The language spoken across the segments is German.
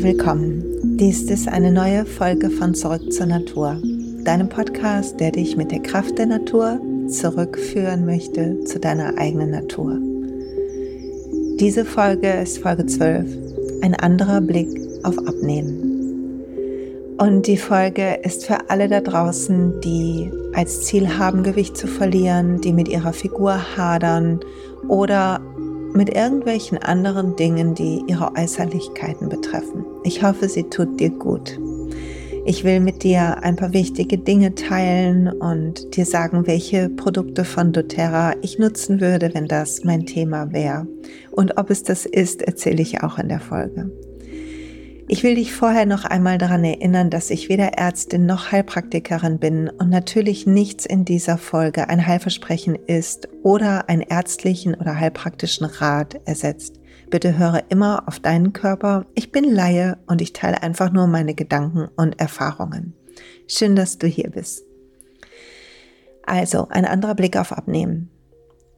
und willkommen. Dies ist eine neue Folge von Zurück zur Natur, deinem Podcast, der dich mit der Kraft der Natur zurückführen möchte zu deiner eigenen Natur. Diese Folge ist Folge 12, ein anderer Blick auf Abnehmen. Und die Folge ist für alle da draußen, die als Ziel haben, Gewicht zu verlieren, die mit ihrer Figur hadern oder mit irgendwelchen anderen Dingen, die ihre Äußerlichkeiten betreffen. Ich hoffe, sie tut dir gut. Ich will mit dir ein paar wichtige Dinge teilen und dir sagen, welche Produkte von doTERRA ich nutzen würde, wenn das mein Thema wäre. Und ob es das ist, erzähle ich auch in der Folge. Ich will dich vorher noch einmal daran erinnern, dass ich weder Ärztin noch Heilpraktikerin bin und natürlich nichts in dieser Folge ein Heilversprechen ist oder einen ärztlichen oder heilpraktischen Rat ersetzt. Bitte höre immer auf deinen Körper. Ich bin Laie und ich teile einfach nur meine Gedanken und Erfahrungen. Schön, dass du hier bist. Also, ein anderer Blick auf Abnehmen.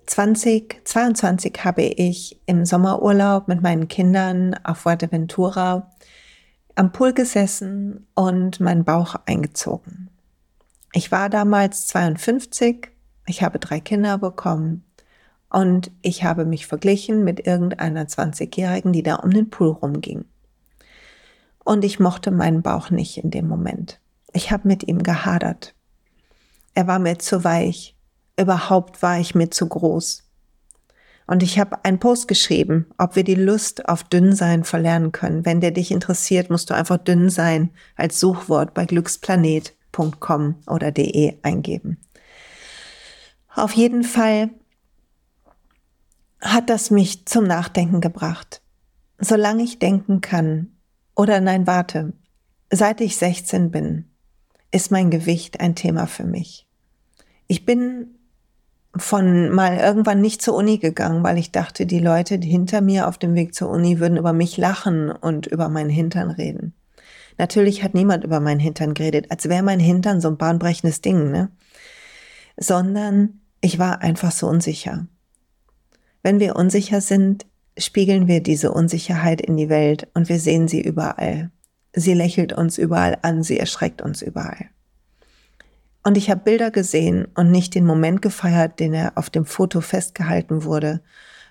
2022 habe ich im Sommerurlaub mit meinen Kindern auf Fuerteventura am Pool gesessen und meinen Bauch eingezogen. Ich war damals 52, ich habe drei Kinder bekommen und ich habe mich verglichen mit irgendeiner 20-Jährigen, die da um den Pool rumging. Und ich mochte meinen Bauch nicht in dem Moment. Ich habe mit ihm gehadert. Er war mir zu weich. Überhaupt war ich mir zu groß. Und ich habe einen Post geschrieben, ob wir die Lust auf Dünnsein verlernen können. Wenn der dich interessiert, musst du einfach dünn sein als Suchwort bei glücksplanet.com oder de eingeben. Auf jeden Fall hat das mich zum Nachdenken gebracht. Solange ich denken kann, oder nein, warte, seit ich 16 bin, ist mein Gewicht ein Thema für mich. Ich bin von mal irgendwann nicht zur Uni gegangen, weil ich dachte, die Leute hinter mir auf dem Weg zur Uni würden über mich lachen und über meinen Hintern reden. Natürlich hat niemand über meinen Hintern geredet, als wäre mein Hintern so ein bahnbrechendes Ding, ne? Sondern ich war einfach so unsicher. Wenn wir unsicher sind, spiegeln wir diese Unsicherheit in die Welt und wir sehen sie überall. Sie lächelt uns überall an, sie erschreckt uns überall. Und ich habe Bilder gesehen und nicht den Moment gefeiert, den er auf dem Foto festgehalten wurde,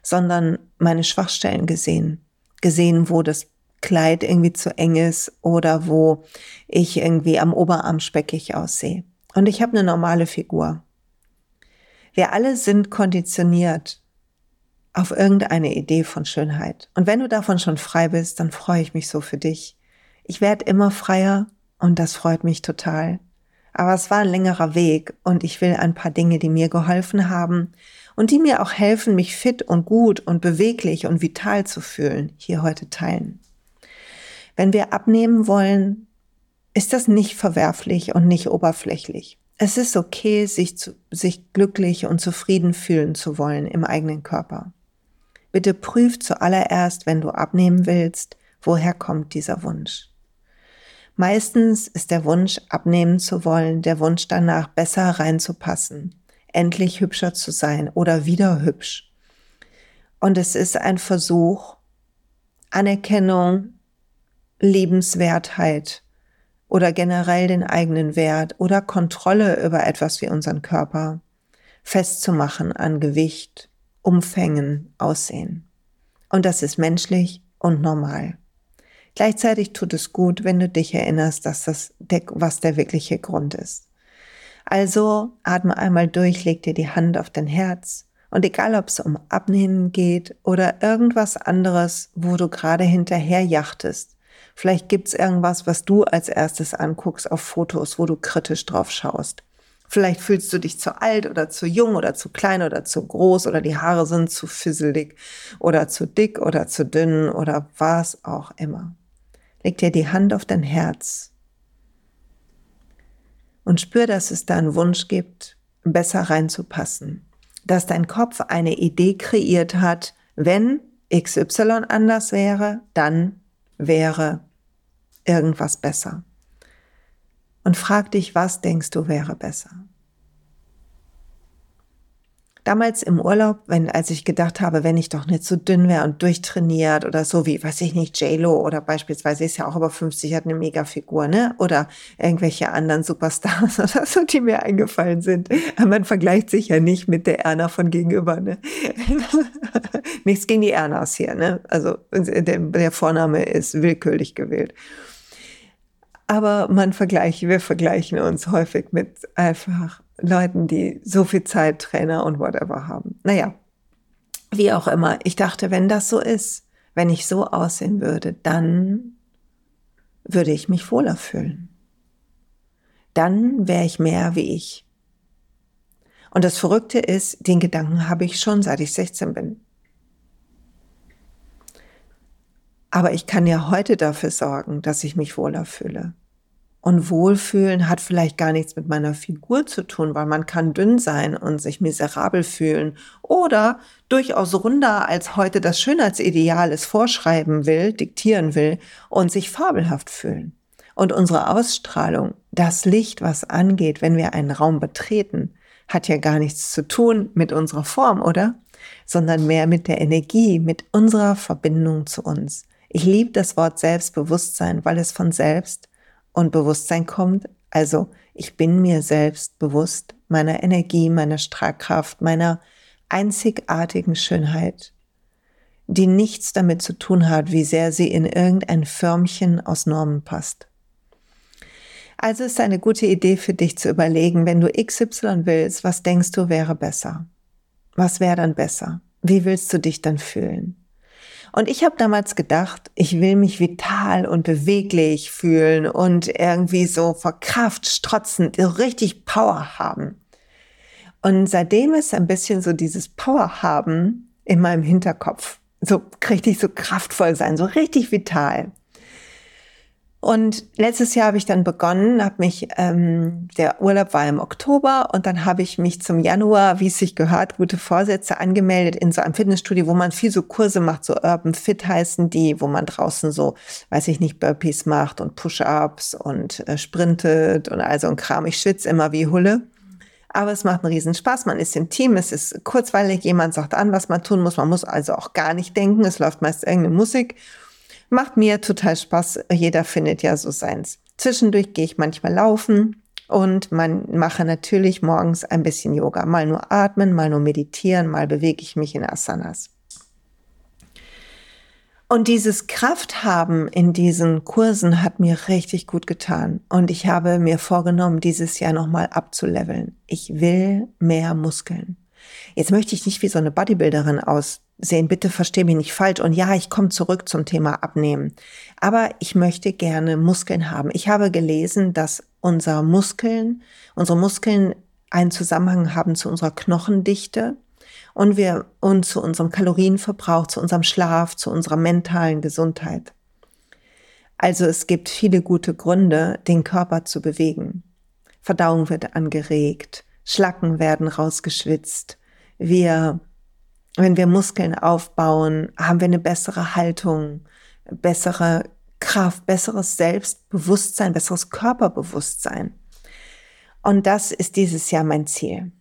sondern meine Schwachstellen gesehen. Gesehen, wo das Kleid irgendwie zu eng ist oder wo ich irgendwie am Oberarm speckig aussehe. Und ich habe eine normale Figur. Wir alle sind konditioniert auf irgendeine Idee von Schönheit. Und wenn du davon schon frei bist, dann freue ich mich so für dich. Ich werde immer freier und das freut mich total. Aber es war ein längerer Weg und ich will ein paar Dinge, die mir geholfen haben und die mir auch helfen, mich fit und gut und beweglich und vital zu fühlen, hier heute teilen. Wenn wir abnehmen wollen, ist das nicht verwerflich und nicht oberflächlich. Es ist okay, sich, zu, sich glücklich und zufrieden fühlen zu wollen im eigenen Körper. Bitte prüf zuallererst, wenn du abnehmen willst, woher kommt dieser Wunsch. Meistens ist der Wunsch, abnehmen zu wollen, der Wunsch danach, besser reinzupassen, endlich hübscher zu sein oder wieder hübsch. Und es ist ein Versuch, Anerkennung, Liebenswertheit oder generell den eigenen Wert oder Kontrolle über etwas wie unseren Körper festzumachen an Gewicht, Umfängen, Aussehen. Und das ist menschlich und normal. Gleichzeitig tut es gut, wenn du dich erinnerst, dass das der, was der wirkliche Grund ist. Also atme einmal durch, leg dir die Hand auf dein Herz und egal ob es um Abnehmen geht oder irgendwas anderes, wo du gerade hinterher jachtest, vielleicht gibt's irgendwas, was du als erstes anguckst auf Fotos, wo du kritisch drauf schaust. Vielleicht fühlst du dich zu alt oder zu jung oder zu klein oder zu groß oder die Haare sind zu fisselig oder zu dick oder zu dünn oder was auch immer. Leg dir die Hand auf dein Herz und spür, dass es da einen Wunsch gibt, besser reinzupassen. Dass dein Kopf eine Idee kreiert hat, wenn XY anders wäre, dann wäre irgendwas besser. Und frag dich, was denkst du wäre besser? Damals im Urlaub, wenn, als ich gedacht habe, wenn ich doch nicht so dünn wäre und durchtrainiert oder so wie, weiß ich nicht, J-Lo oder beispielsweise ist ja auch über 50, hat eine Megafigur, ne? Oder irgendwelche anderen Superstars oder so, die mir eingefallen sind. Man vergleicht sich ja nicht mit der Erna von gegenüber, ne? Nichts gegen die Ernas hier, ne? Also der, der Vorname ist willkürlich gewählt. Aber man vergleicht, wir vergleichen uns häufig mit einfach Leuten, die so viel Zeit, Trainer und whatever haben. Naja, wie auch immer. Ich dachte, wenn das so ist, wenn ich so aussehen würde, dann würde ich mich wohler fühlen. Dann wäre ich mehr wie ich. Und das Verrückte ist, den Gedanken habe ich schon, seit ich 16 bin. Aber ich kann ja heute dafür sorgen, dass ich mich wohler fühle. Und Wohlfühlen hat vielleicht gar nichts mit meiner Figur zu tun, weil man kann dünn sein und sich miserabel fühlen oder durchaus runder als heute das Schönheitsideal es vorschreiben will, diktieren will und sich fabelhaft fühlen. Und unsere Ausstrahlung, das Licht, was angeht, wenn wir einen Raum betreten, hat ja gar nichts zu tun mit unserer Form, oder? Sondern mehr mit der Energie, mit unserer Verbindung zu uns. Ich liebe das Wort Selbstbewusstsein, weil es von selbst und Bewusstsein kommt. Also ich bin mir selbst bewusst meiner Energie, meiner Strahlkraft, meiner einzigartigen Schönheit, die nichts damit zu tun hat, wie sehr sie in irgendein Förmchen aus Normen passt. Also ist eine gute Idee für dich zu überlegen, wenn du XY willst, was denkst du wäre besser? Was wäre dann besser? Wie willst du dich dann fühlen? Und ich habe damals gedacht, ich will mich vital und beweglich fühlen und irgendwie so vor Kraft strotzen, so richtig Power haben. Und seitdem ist ein bisschen so dieses Power haben in meinem Hinterkopf. So richtig so kraftvoll sein, so richtig vital. Und letztes Jahr habe ich dann begonnen, habe mich, ähm, der Urlaub war im Oktober und dann habe ich mich zum Januar, wie es sich gehört, gute Vorsätze angemeldet in so einem Fitnessstudio, wo man viel so Kurse macht, so Urban Fit heißen die, wo man draußen so, weiß ich nicht, Burpees macht und Push-Ups und äh, sprintet und all so ein Kram. Ich schwitze immer wie Hulle. Aber es macht einen riesen Spaß. Man ist im Team, es ist kurzweilig, jemand sagt an, was man tun muss. Man muss also auch gar nicht denken. Es läuft meist irgendeine Musik. Macht mir total Spaß. Jeder findet ja so seins. Zwischendurch gehe ich manchmal laufen und man mache natürlich morgens ein bisschen Yoga. Mal nur atmen, mal nur meditieren, mal bewege ich mich in Asanas. Und dieses Krafthaben in diesen Kursen hat mir richtig gut getan. Und ich habe mir vorgenommen, dieses Jahr nochmal abzuleveln. Ich will mehr Muskeln. Jetzt möchte ich nicht wie so eine Bodybuilderin aussehen. Bitte verstehe mich nicht falsch. Und ja, ich komme zurück zum Thema Abnehmen. Aber ich möchte gerne Muskeln haben. Ich habe gelesen, dass unser Muskeln, unsere Muskeln einen Zusammenhang haben zu unserer Knochendichte und wir und zu unserem Kalorienverbrauch, zu unserem Schlaf, zu unserer mentalen Gesundheit. Also es gibt viele gute Gründe, den Körper zu bewegen. Verdauung wird angeregt, Schlacken werden rausgeschwitzt, wir, wenn wir Muskeln aufbauen, haben wir eine bessere Haltung, bessere Kraft, besseres Selbstbewusstsein, besseres Körperbewusstsein. Und das ist dieses Jahr mein Ziel.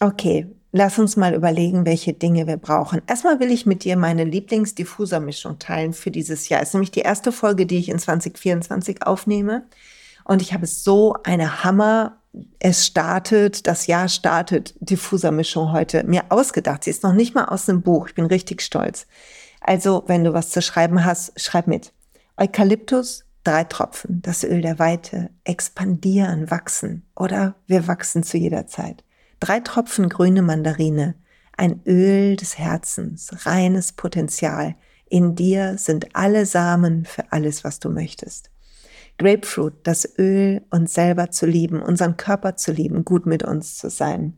Okay, lass uns mal überlegen, welche Dinge wir brauchen. Erstmal will ich mit dir meine Lieblingsdiffusermischung teilen für dieses Jahr. Es ist nämlich die erste Folge, die ich in 2024 aufnehme. Und ich habe so eine Hammer es startet, das Jahr startet, Diffusermischung heute mir ausgedacht. Sie ist noch nicht mal aus dem Buch. Ich bin richtig stolz. Also, wenn du was zu schreiben hast, schreib mit. Eukalyptus, drei Tropfen, das Öl der Weite, expandieren, wachsen oder wir wachsen zu jeder Zeit. Drei Tropfen grüne Mandarine, ein Öl des Herzens, reines Potenzial. In dir sind alle Samen für alles, was du möchtest. Grapefruit, das Öl, uns selber zu lieben, unseren Körper zu lieben, gut mit uns zu sein.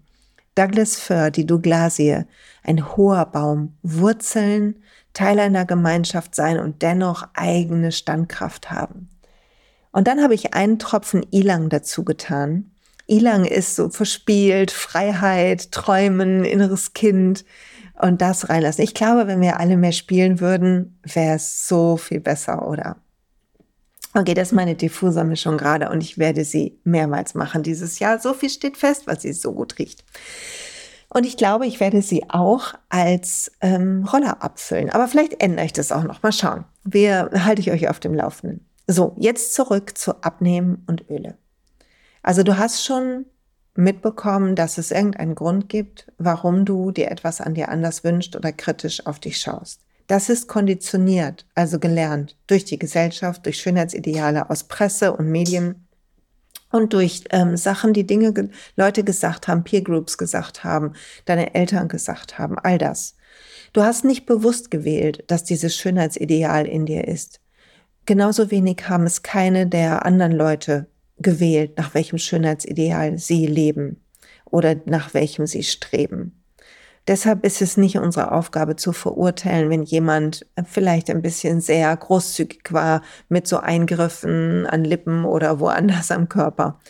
Douglas Fir, die Douglasie, ein hoher Baum, Wurzeln, Teil einer Gemeinschaft sein und dennoch eigene Standkraft haben. Und dann habe ich einen Tropfen Ilang dazu getan. Ilang ist so verspielt, Freiheit, Träumen, inneres Kind und das reinlassen. Ich glaube, wenn wir alle mehr spielen würden, wäre es so viel besser, oder? Okay, das ist meine Diffusermischung gerade und ich werde sie mehrmals machen dieses Jahr. So viel steht fest, weil sie so gut riecht. Und ich glaube, ich werde sie auch als ähm, Roller abfüllen. Aber vielleicht ändere ich das auch noch. Mal schauen. Wir halte ich euch auf dem Laufenden. So, jetzt zurück zu Abnehmen und Öle. Also du hast schon mitbekommen, dass es irgendeinen Grund gibt, warum du dir etwas an dir anders wünscht oder kritisch auf dich schaust. Das ist konditioniert, also gelernt durch die Gesellschaft, durch Schönheitsideale aus Presse und Medien und durch ähm, Sachen, die Dinge ge Leute gesagt haben, Peer Groups gesagt haben, deine Eltern gesagt haben, all das. Du hast nicht bewusst gewählt, dass dieses Schönheitsideal in dir ist. Genauso wenig haben es keine der anderen Leute gewählt, nach welchem Schönheitsideal sie leben oder nach welchem sie streben. Deshalb ist es nicht unsere Aufgabe zu verurteilen, wenn jemand vielleicht ein bisschen sehr großzügig war mit so Eingriffen an Lippen oder woanders am Körper,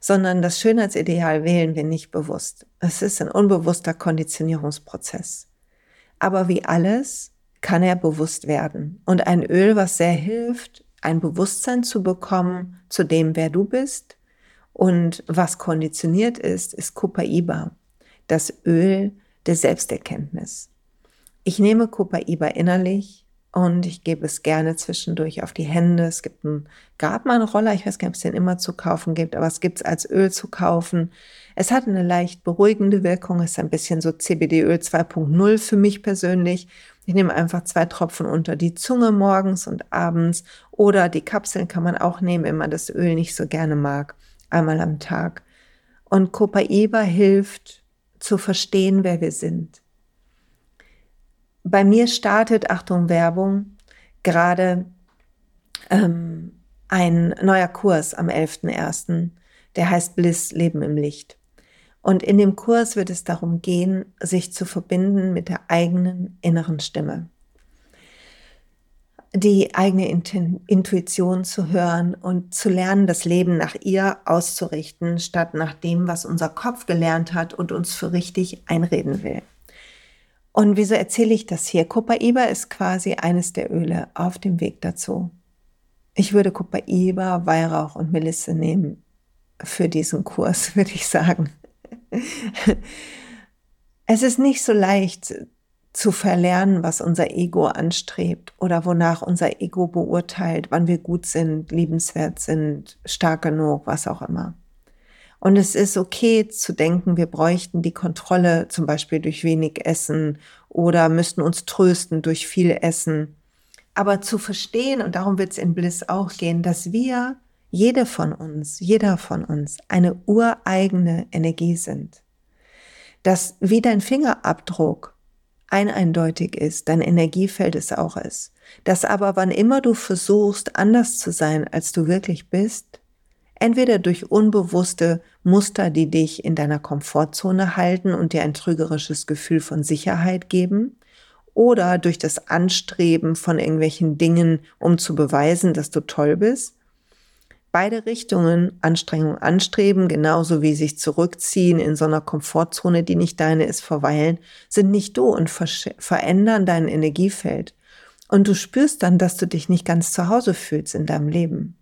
sondern das Schönheitsideal wählen wir nicht bewusst. Es ist ein unbewusster Konditionierungsprozess. Aber wie alles kann er bewusst werden. Und ein Öl, was sehr hilft, ein Bewusstsein zu bekommen zu dem, wer du bist und was konditioniert ist, ist Copaiba, das Öl der Selbsterkenntnis. Ich nehme Copaiba innerlich und ich gebe es gerne zwischendurch auf die Hände. Es gibt einen Grabmann-Roller, ich weiß gar nicht, ob es den immer zu kaufen gibt, aber es gibt es als Öl zu kaufen. Es hat eine leicht beruhigende Wirkung, ist ein bisschen so CBD-Öl 2.0 für mich persönlich. Ich nehme einfach zwei Tropfen unter die Zunge morgens und abends oder die Kapseln kann man auch nehmen, wenn man das Öl nicht so gerne mag, einmal am Tag. Und Copaiba hilft zu verstehen, wer wir sind. Bei mir startet, Achtung Werbung, gerade ähm, ein neuer Kurs am 11.01., der heißt Bliss, Leben im Licht. Und in dem Kurs wird es darum gehen, sich zu verbinden mit der eigenen inneren Stimme. Die eigene Intuition zu hören und zu lernen, das Leben nach ihr auszurichten, statt nach dem, was unser Kopf gelernt hat und uns für richtig einreden will. Und wieso erzähle ich das hier? Copaiba ist quasi eines der Öle auf dem Weg dazu. Ich würde Copaiba, Weihrauch und Melisse nehmen für diesen Kurs, würde ich sagen. es ist nicht so leicht zu verlernen, was unser Ego anstrebt oder wonach unser Ego beurteilt, wann wir gut sind, liebenswert sind, stark genug, was auch immer. Und es ist okay zu denken, wir bräuchten die Kontrolle zum Beispiel durch wenig Essen oder müssten uns trösten durch viel Essen. Aber zu verstehen, und darum wird es in Bliss auch gehen, dass wir jede von uns, jeder von uns eine ureigene Energie sind. Dass wie dein Fingerabdruck eineindeutig ist, dein Energiefeld es auch ist. Dass aber wann immer du versuchst, anders zu sein, als du wirklich bist, entweder durch unbewusste Muster, die dich in deiner Komfortzone halten und dir ein trügerisches Gefühl von Sicherheit geben, oder durch das Anstreben von irgendwelchen Dingen, um zu beweisen, dass du toll bist, beide Richtungen Anstrengung anstreben, genauso wie sich zurückziehen in so einer Komfortzone, die nicht deine ist, verweilen, sind nicht du und verändern dein Energiefeld. Und du spürst dann, dass du dich nicht ganz zu Hause fühlst in deinem Leben.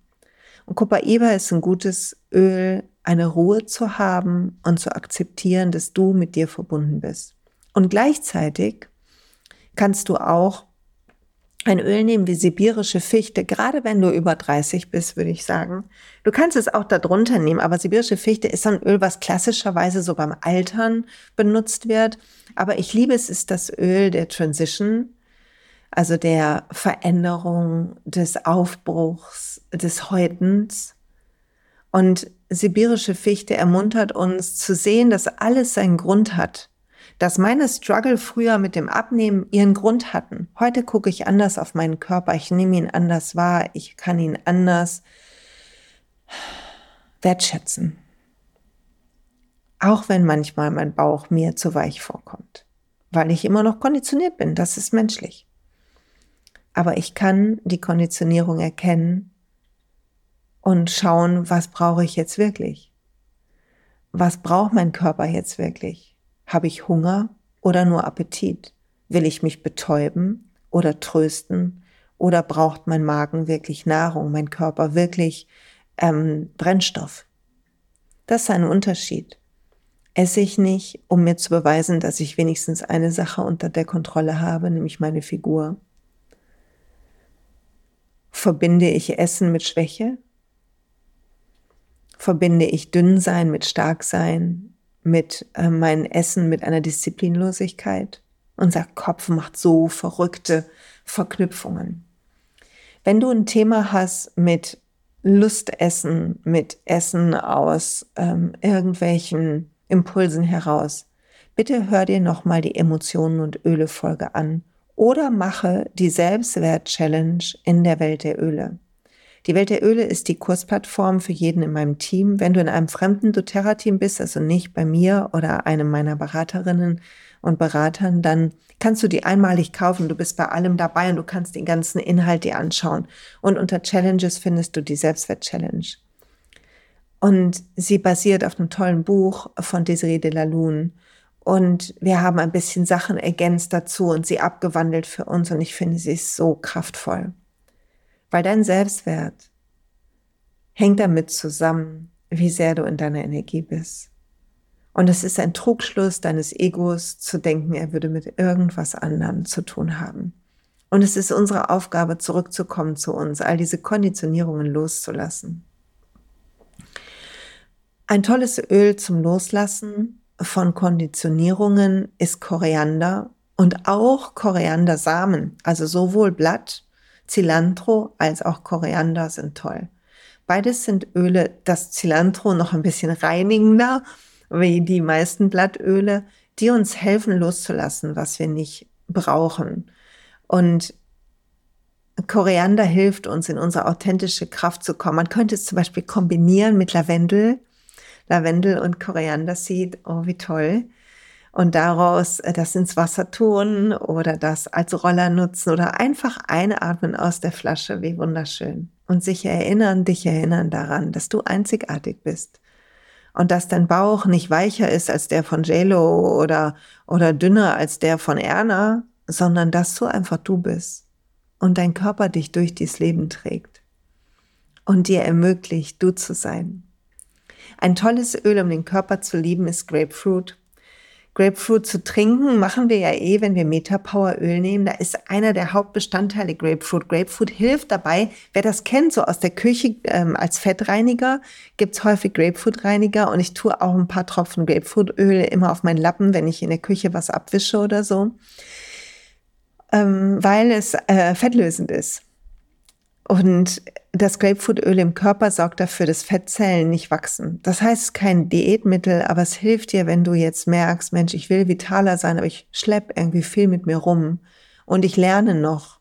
Und Copaiba ist ein gutes Öl, eine Ruhe zu haben und zu akzeptieren, dass du mit dir verbunden bist. Und gleichzeitig kannst du auch ein Öl nehmen wie sibirische Fichte, gerade wenn du über 30 bist, würde ich sagen. Du kannst es auch darunter nehmen, aber sibirische Fichte ist ein Öl, was klassischerweise so beim Altern benutzt wird. Aber ich liebe es, ist das Öl der Transition, also der Veränderung, des Aufbruchs, des Häutens. Und sibirische Fichte ermuntert uns zu sehen, dass alles seinen Grund hat dass meine Struggle früher mit dem Abnehmen ihren Grund hatten. Heute gucke ich anders auf meinen Körper, ich nehme ihn anders wahr, ich kann ihn anders wertschätzen. Auch wenn manchmal mein Bauch mir zu weich vorkommt, weil ich immer noch konditioniert bin, das ist menschlich. Aber ich kann die Konditionierung erkennen und schauen, was brauche ich jetzt wirklich? Was braucht mein Körper jetzt wirklich? Habe ich Hunger oder nur Appetit? Will ich mich betäuben oder trösten? Oder braucht mein Magen wirklich Nahrung, mein Körper wirklich ähm, Brennstoff? Das ist ein Unterschied. esse ich nicht, um mir zu beweisen, dass ich wenigstens eine Sache unter der Kontrolle habe, nämlich meine Figur? Verbinde ich Essen mit Schwäche? Verbinde ich Dünnsein mit Starksein, mit äh, mein Essen mit einer Disziplinlosigkeit? Unser Kopf macht so verrückte Verknüpfungen. Wenn du ein Thema hast mit Lustessen, mit Essen aus ähm, irgendwelchen Impulsen heraus, bitte hör dir nochmal die Emotionen und Öle Folge an oder mache die Selbstwert-Challenge in der Welt der Öle. Die Welt der Öle ist die Kursplattform für jeden in meinem Team. Wenn du in einem fremden doTERRA-Team bist, also nicht bei mir oder einem meiner Beraterinnen und Beratern, dann kannst du die einmalig kaufen. Du bist bei allem dabei und du kannst den ganzen Inhalt dir anschauen. Und unter Challenges findest du die Selbstwert-Challenge. Und sie basiert auf einem tollen Buch von Desiree de la Lune. Und wir haben ein bisschen Sachen ergänzt dazu und sie abgewandelt für uns. Und ich finde, sie ist so kraftvoll. Weil dein Selbstwert hängt damit zusammen, wie sehr du in deiner Energie bist. Und es ist ein Trugschluss deines Egos zu denken, er würde mit irgendwas anderem zu tun haben. Und es ist unsere Aufgabe, zurückzukommen zu uns, all diese Konditionierungen loszulassen. Ein tolles Öl zum Loslassen von Konditionierungen ist Koriander und auch Koriandersamen, also sowohl Blatt, Cilantro als auch Koriander sind toll. Beides sind Öle, das Cilantro noch ein bisschen reinigender, wie die meisten Blattöle, die uns helfen loszulassen, was wir nicht brauchen. Und Koriander hilft uns, in unsere authentische Kraft zu kommen. Man könnte es zum Beispiel kombinieren mit Lavendel Lavendel und Korianderseed, oh wie toll. Und daraus äh, das ins Wasser tun oder das als Roller nutzen oder einfach einatmen aus der Flasche, wie wunderschön. Und sich erinnern, dich erinnern daran, dass du einzigartig bist. Und dass dein Bauch nicht weicher ist als der von JLo oder, oder dünner als der von Erna, sondern dass du einfach du bist und dein Körper dich durch dieses Leben trägt und dir ermöglicht, du zu sein. Ein tolles Öl, um den Körper zu lieben, ist Grapefruit. Grapefruit zu trinken machen wir ja eh, wenn wir Metapower Öl nehmen. Da ist einer der Hauptbestandteile Grapefruit. Grapefruit hilft dabei, wer das kennt, so aus der Küche ähm, als Fettreiniger, gibt's häufig Grapefruit-Reiniger und ich tue auch ein paar Tropfen Grapefruitöl immer auf meinen Lappen, wenn ich in der Küche was abwische oder so, ähm, weil es äh, fettlösend ist. Und das Grapefruitöl im Körper sorgt dafür, dass Fettzellen nicht wachsen. Das heißt, kein Diätmittel, aber es hilft dir, wenn du jetzt merkst, Mensch, ich will vitaler sein, aber ich schlepp irgendwie viel mit mir rum und ich lerne noch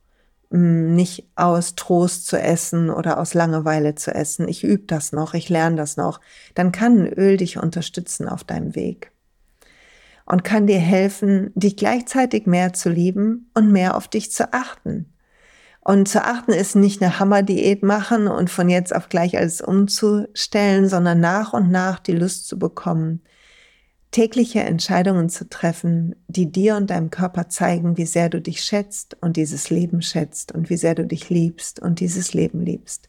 hm, nicht aus Trost zu essen oder aus Langeweile zu essen. Ich übe das noch, ich lerne das noch. Dann kann ein Öl dich unterstützen auf deinem Weg und kann dir helfen, dich gleichzeitig mehr zu lieben und mehr auf dich zu achten. Und zu achten ist nicht eine Hammerdiät machen und von jetzt auf gleich alles umzustellen, sondern nach und nach die Lust zu bekommen, tägliche Entscheidungen zu treffen, die dir und deinem Körper zeigen, wie sehr du dich schätzt und dieses Leben schätzt und wie sehr du dich liebst und dieses Leben liebst.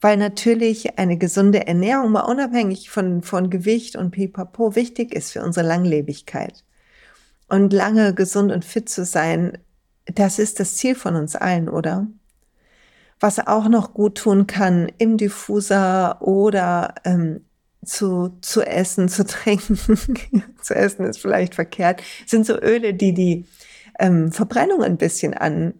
Weil natürlich eine gesunde Ernährung mal unabhängig von, von Gewicht und Pipapo wichtig ist für unsere Langlebigkeit. Und lange gesund und fit zu sein, das ist das Ziel von uns allen, oder? Was auch noch gut tun kann im Diffuser oder ähm, zu, zu essen, zu trinken, zu essen ist vielleicht verkehrt, sind so Öle, die die ähm, Verbrennung ein bisschen an,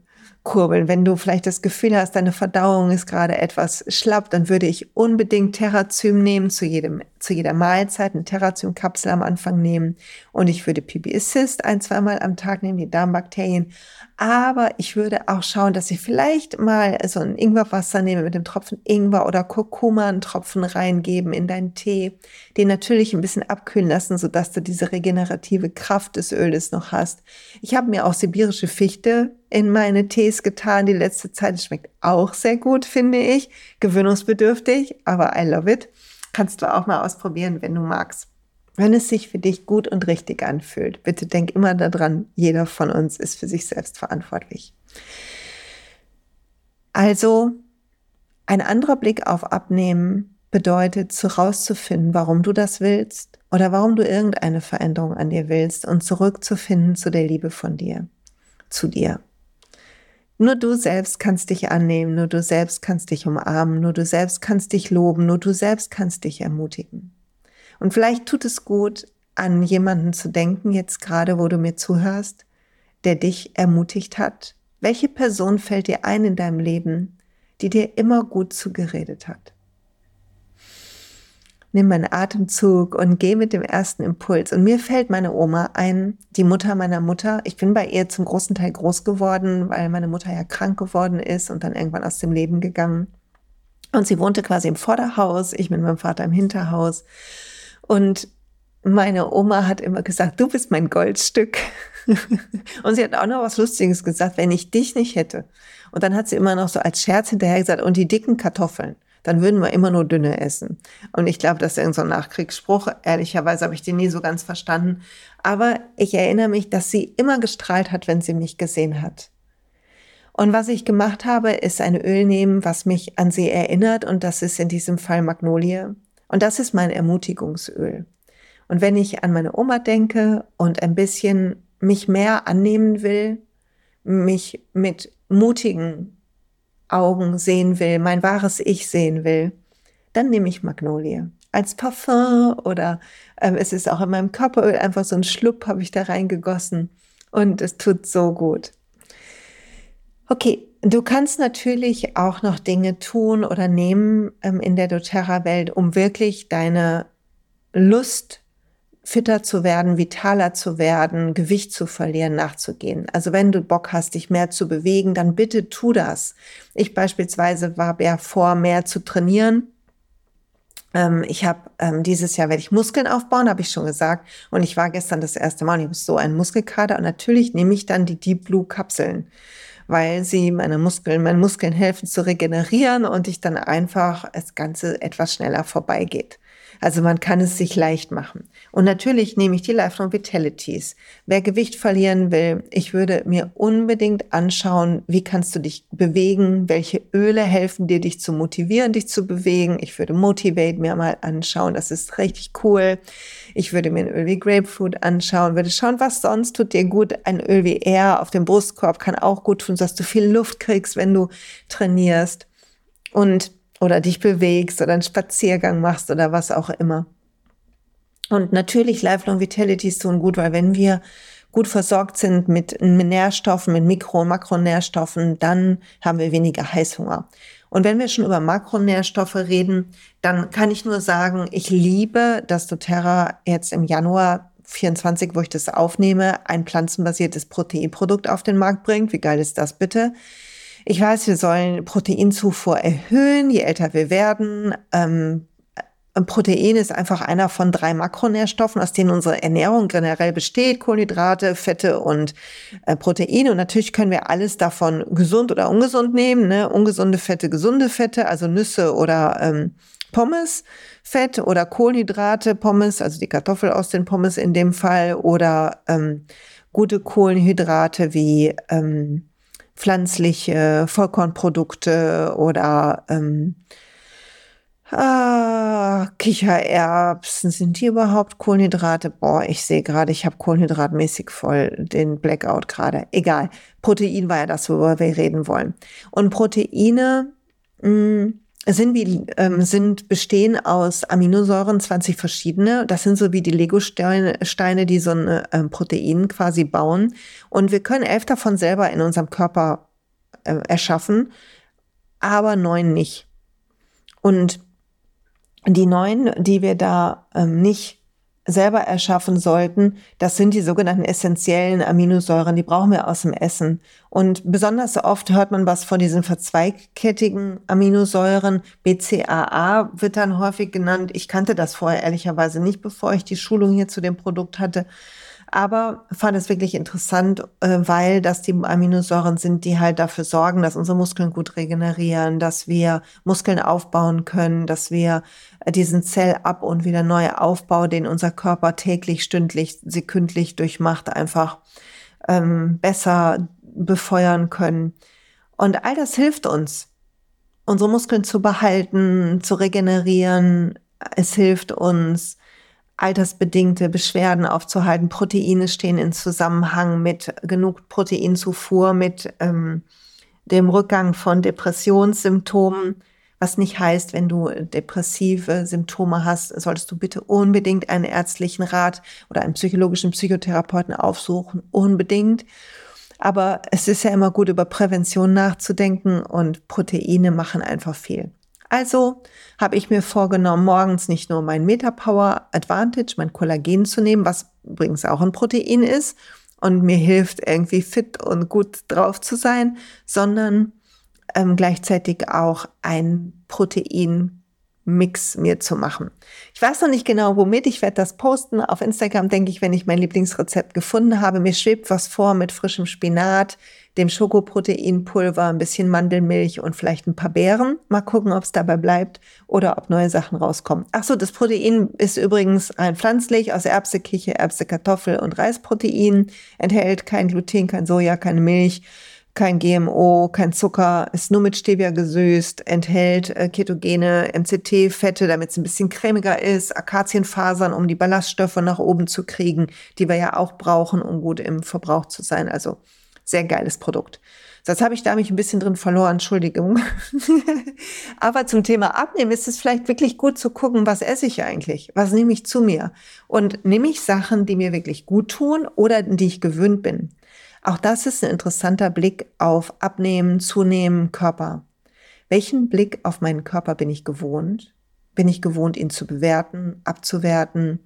kurbeln. Wenn du vielleicht das Gefühl hast, deine Verdauung ist gerade etwas schlapp, dann würde ich unbedingt Terrazym nehmen, zu, jedem, zu jeder Mahlzeit eine Terrazym-Kapsel am Anfang nehmen. Und ich würde PB Assist ein, zweimal am Tag nehmen, die Darmbakterien. Aber ich würde auch schauen, dass ich vielleicht mal so ein Ingwerwasser nehme mit dem Tropfen Ingwer oder Kurkuma einen Tropfen reingeben in deinen Tee, den natürlich ein bisschen abkühlen lassen, sodass du diese regenerative Kraft des Öles noch hast. Ich habe mir auch sibirische Fichte in meine Tees getan die letzte Zeit. Schmeckt auch sehr gut, finde ich. Gewöhnungsbedürftig, aber I love it. Kannst du auch mal ausprobieren, wenn du magst. Wenn es sich für dich gut und richtig anfühlt. Bitte denk immer daran, jeder von uns ist für sich selbst verantwortlich. Also ein anderer Blick auf Abnehmen bedeutet, zu rauszufinden, warum du das willst oder warum du irgendeine Veränderung an dir willst und zurückzufinden zu der Liebe von dir, zu dir. Nur du selbst kannst dich annehmen, nur du selbst kannst dich umarmen, nur du selbst kannst dich loben, nur du selbst kannst dich ermutigen. Und vielleicht tut es gut, an jemanden zu denken, jetzt gerade, wo du mir zuhörst, der dich ermutigt hat. Welche Person fällt dir ein in deinem Leben, die dir immer gut zugeredet hat? Nimm meinen Atemzug und geh mit dem ersten Impuls. Und mir fällt meine Oma ein, die Mutter meiner Mutter. Ich bin bei ihr zum großen Teil groß geworden, weil meine Mutter ja krank geworden ist und dann irgendwann aus dem Leben gegangen. Und sie wohnte quasi im Vorderhaus, ich mit meinem Vater im Hinterhaus. Und meine Oma hat immer gesagt, du bist mein Goldstück. und sie hat auch noch was Lustiges gesagt, wenn ich dich nicht hätte. Und dann hat sie immer noch so als Scherz hinterher gesagt, und die dicken Kartoffeln dann würden wir immer nur dünne essen. Und ich glaube, das ist irgendein so Nachkriegsspruch. Ehrlicherweise habe ich den nie so ganz verstanden. Aber ich erinnere mich, dass sie immer gestrahlt hat, wenn sie mich gesehen hat. Und was ich gemacht habe, ist ein Öl nehmen, was mich an sie erinnert. Und das ist in diesem Fall Magnolie. Und das ist mein Ermutigungsöl. Und wenn ich an meine Oma denke und ein bisschen mich mehr annehmen will, mich mit mutigen Augen sehen will, mein wahres Ich sehen will, dann nehme ich Magnolie. Als Parfum oder ähm, es ist auch in meinem Körperöl einfach so ein Schlupp habe ich da reingegossen und es tut so gut. Okay, du kannst natürlich auch noch Dinge tun oder nehmen ähm, in der doTERRA-Welt, um wirklich deine Lust fitter zu werden, vitaler zu werden, Gewicht zu verlieren, nachzugehen. Also wenn du Bock hast, dich mehr zu bewegen, dann bitte tu das. Ich beispielsweise war ja vor, mehr zu trainieren. Ähm, ich habe ähm, dieses Jahr werde ich Muskeln aufbauen, habe ich schon gesagt. Und ich war gestern das erste Mal. Ich habe so einen Muskelkader und natürlich nehme ich dann die Deep Blue Kapseln weil sie meine Muskeln, meinen Muskeln helfen zu regenerieren und ich dann einfach das Ganze etwas schneller vorbeigeht. Also man kann es sich leicht machen. Und natürlich nehme ich die Lifelong Vitalities. Wer Gewicht verlieren will, ich würde mir unbedingt anschauen, wie kannst du dich bewegen, welche Öle helfen dir, dich zu motivieren, dich zu bewegen. Ich würde Motivate mir mal anschauen, das ist richtig cool. Ich würde mir ein Öl wie Grapefruit anschauen, würde schauen, was sonst tut dir gut. Ein Öl wie Air auf dem Brustkorb kann auch gut tun, dass du viel Luft kriegst, wenn du trainierst. Und oder dich bewegst oder einen Spaziergang machst oder was auch immer. Und natürlich Lifelong Vitality ist so gut, weil wenn wir gut versorgt sind mit, mit Nährstoffen, mit Mikro- und Makronährstoffen, dann haben wir weniger Heißhunger. Und wenn wir schon über Makronährstoffe reden, dann kann ich nur sagen, ich liebe, dass doTERRA jetzt im Januar 24, wo ich das aufnehme, ein pflanzenbasiertes Proteinprodukt auf den Markt bringt. Wie geil ist das bitte? Ich weiß, wir sollen Proteinzufuhr erhöhen, je älter wir werden. Ähm, Protein ist einfach einer von drei Makronährstoffen, aus denen unsere Ernährung generell besteht. Kohlenhydrate, Fette und äh, Proteine. Und natürlich können wir alles davon gesund oder ungesund nehmen. Ne? Ungesunde Fette, gesunde Fette, also Nüsse oder ähm, Pommes. Fett oder Kohlenhydrate, Pommes, also die Kartoffel aus den Pommes in dem Fall. Oder ähm, gute Kohlenhydrate wie ähm, pflanzliche Vollkornprodukte oder ähm, ah, Kichererbsen. Sind die überhaupt Kohlenhydrate? Boah, ich sehe gerade, ich habe kohlenhydratmäßig voll den Blackout gerade. Egal. Protein war ja das, worüber wir reden wollen. Und Proteine mh, mm, sind wie ähm, sind bestehen aus Aminosäuren 20 verschiedene. Das sind so wie die Lego-Steine, Steine, die so ein ähm, Protein quasi bauen. Und wir können elf davon selber in unserem Körper äh, erschaffen, aber neun nicht. Und die neun, die wir da ähm, nicht selber erschaffen sollten, das sind die sogenannten essentiellen Aminosäuren, die brauchen wir aus dem Essen. Und besonders oft hört man was von diesen verzweigkettigen Aminosäuren. BCAA wird dann häufig genannt. Ich kannte das vorher ehrlicherweise nicht, bevor ich die Schulung hier zu dem Produkt hatte aber fand es wirklich interessant, äh, weil das die Aminosäuren sind, die halt dafür sorgen, dass unsere Muskeln gut regenerieren, dass wir Muskeln aufbauen können, dass wir äh, diesen Zellab- und wieder neue Aufbau, den unser Körper täglich, stündlich, sekündlich durchmacht, einfach ähm, besser befeuern können. Und all das hilft uns. unsere Muskeln zu behalten, zu regenerieren. Es hilft uns, altersbedingte Beschwerden aufzuhalten. Proteine stehen in Zusammenhang mit genug Proteinzufuhr, mit ähm, dem Rückgang von Depressionssymptomen. Was nicht heißt, wenn du depressive Symptome hast, solltest du bitte unbedingt einen ärztlichen Rat oder einen psychologischen Psychotherapeuten aufsuchen. Unbedingt. Aber es ist ja immer gut, über Prävention nachzudenken und Proteine machen einfach viel. Also habe ich mir vorgenommen, morgens nicht nur mein Metapower Advantage, mein Kollagen zu nehmen, was übrigens auch ein Protein ist und mir hilft, irgendwie fit und gut drauf zu sein, sondern ähm, gleichzeitig auch ein Proteinmix mir zu machen. Ich weiß noch nicht genau, womit. Ich werde das posten. Auf Instagram denke ich, wenn ich mein Lieblingsrezept gefunden habe. Mir schwebt was vor mit frischem Spinat, dem Schokoproteinpulver, ein bisschen Mandelmilch und vielleicht ein paar Beeren. Mal gucken, ob es dabei bleibt oder ob neue Sachen rauskommen. Ach so, das Protein ist übrigens rein pflanzlich aus Erbse, Kiche, Erbse, Kartoffel und Reisprotein. Enthält kein Gluten, kein Soja, keine Milch kein GMO, kein Zucker, ist nur mit Stevia gesüßt, enthält äh, ketogene MCT-Fette, damit es ein bisschen cremiger ist, Akazienfasern, um die Ballaststoffe nach oben zu kriegen, die wir ja auch brauchen, um gut im Verbrauch zu sein. Also sehr geiles Produkt. Das habe ich da mich ein bisschen drin verloren, Entschuldigung. Aber zum Thema Abnehmen ist es vielleicht wirklich gut zu gucken, was esse ich eigentlich? Was nehme ich zu mir? Und nehme ich Sachen, die mir wirklich gut tun oder die ich gewöhnt bin? Auch das ist ein interessanter Blick auf Abnehmen, Zunehmen, Körper. Welchen Blick auf meinen Körper bin ich gewohnt? Bin ich gewohnt, ihn zu bewerten, abzuwerten?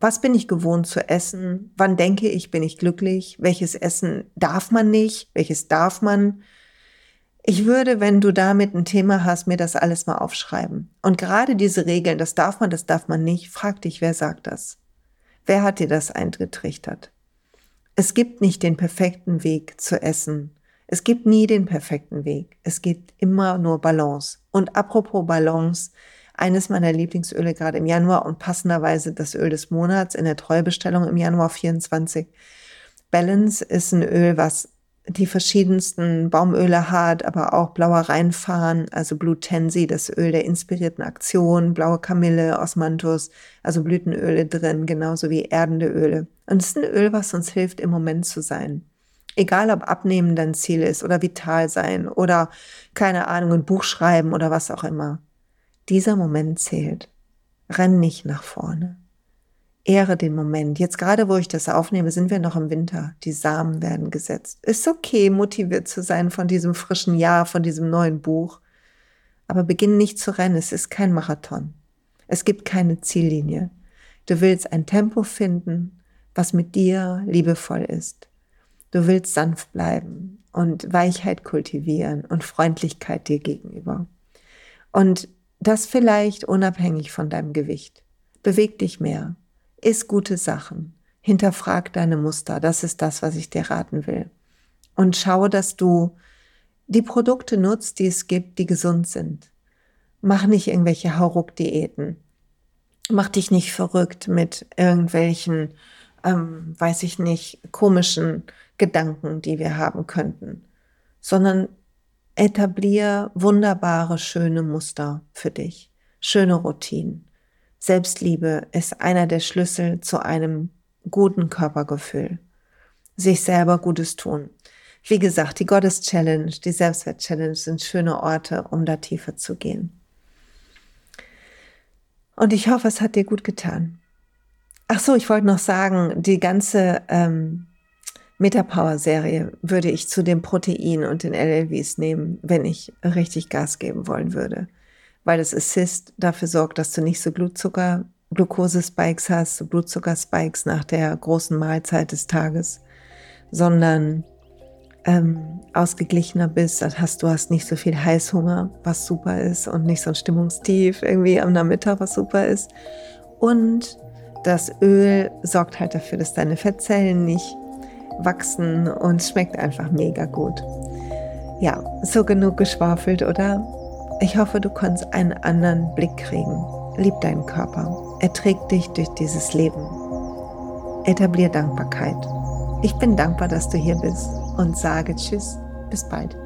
Was bin ich gewohnt zu essen? Wann denke ich, bin ich glücklich? Welches Essen darf man nicht? Welches darf man? Ich würde, wenn du damit ein Thema hast, mir das alles mal aufschreiben. Und gerade diese Regeln, das darf man, das darf man nicht, frag dich, wer sagt das? Wer hat dir das eingetrichtert? Es gibt nicht den perfekten Weg zu essen. Es gibt nie den perfekten Weg. Es gibt immer nur Balance. Und apropos Balance, eines meiner Lieblingsöle gerade im Januar und passenderweise das Öl des Monats in der Treubestellung im Januar 24. Balance ist ein Öl, was die verschiedensten Baumöle hat, aber auch blauer Rheinfahren, also Blue Tensi, das Öl der inspirierten Aktion, blaue Kamille, Osmanthus, also Blütenöle drin, genauso wie erdende Öle. Und es ist ein Öl, was uns hilft, im Moment zu sein. Egal, ob Abnehmen dein Ziel ist oder vital sein oder keine Ahnung, ein Buch schreiben oder was auch immer. Dieser Moment zählt. Renn nicht nach vorne ehre den Moment. Jetzt gerade, wo ich das aufnehme, sind wir noch im Winter. Die Samen werden gesetzt. Ist okay, motiviert zu sein von diesem frischen Jahr, von diesem neuen Buch. Aber beginn nicht zu rennen. Es ist kein Marathon. Es gibt keine Ziellinie. Du willst ein Tempo finden, was mit dir liebevoll ist. Du willst sanft bleiben und Weichheit kultivieren und Freundlichkeit dir gegenüber. Und das vielleicht unabhängig von deinem Gewicht. Beweg dich mehr, Iss gute Sachen. Hinterfrag deine Muster. Das ist das, was ich dir raten will. Und schaue, dass du die Produkte nutzt, die es gibt, die gesund sind. Mach nicht irgendwelche Hauruck-Diäten. Mach dich nicht verrückt mit irgendwelchen, ähm, weiß ich nicht, komischen Gedanken, die wir haben könnten, sondern etablier wunderbare, schöne Muster für dich, schöne Routinen. Selbstliebe ist einer der Schlüssel zu einem guten Körpergefühl. Sich selber Gutes tun. Wie gesagt, die Gottes Challenge, die Selbstwert Challenge sind schöne Orte, um da tiefer zu gehen. Und ich hoffe, es hat dir gut getan. Ach so, ich wollte noch sagen, die ganze ähm, Metapower-Serie würde ich zu den Protein und den LLVs nehmen, wenn ich richtig Gas geben wollen würde weil das Assist dafür sorgt, dass du nicht so Blutzucker, Glukosespikes hast, so Blutzuckerspikes nach der großen Mahlzeit des Tages, sondern ähm, ausgeglichener bist, das hast du hast nicht so viel Heißhunger, was super ist, und nicht so ein Stimmungstief irgendwie am Nachmittag, was super ist. Und das Öl sorgt halt dafür, dass deine Fettzellen nicht wachsen und schmeckt einfach mega gut. Ja, so genug geschwafelt, oder? Ich hoffe, du kannst einen anderen Blick kriegen. Lieb deinen Körper. Er trägt dich durch dieses Leben. Etablier Dankbarkeit. Ich bin dankbar, dass du hier bist und sage Tschüss, bis bald.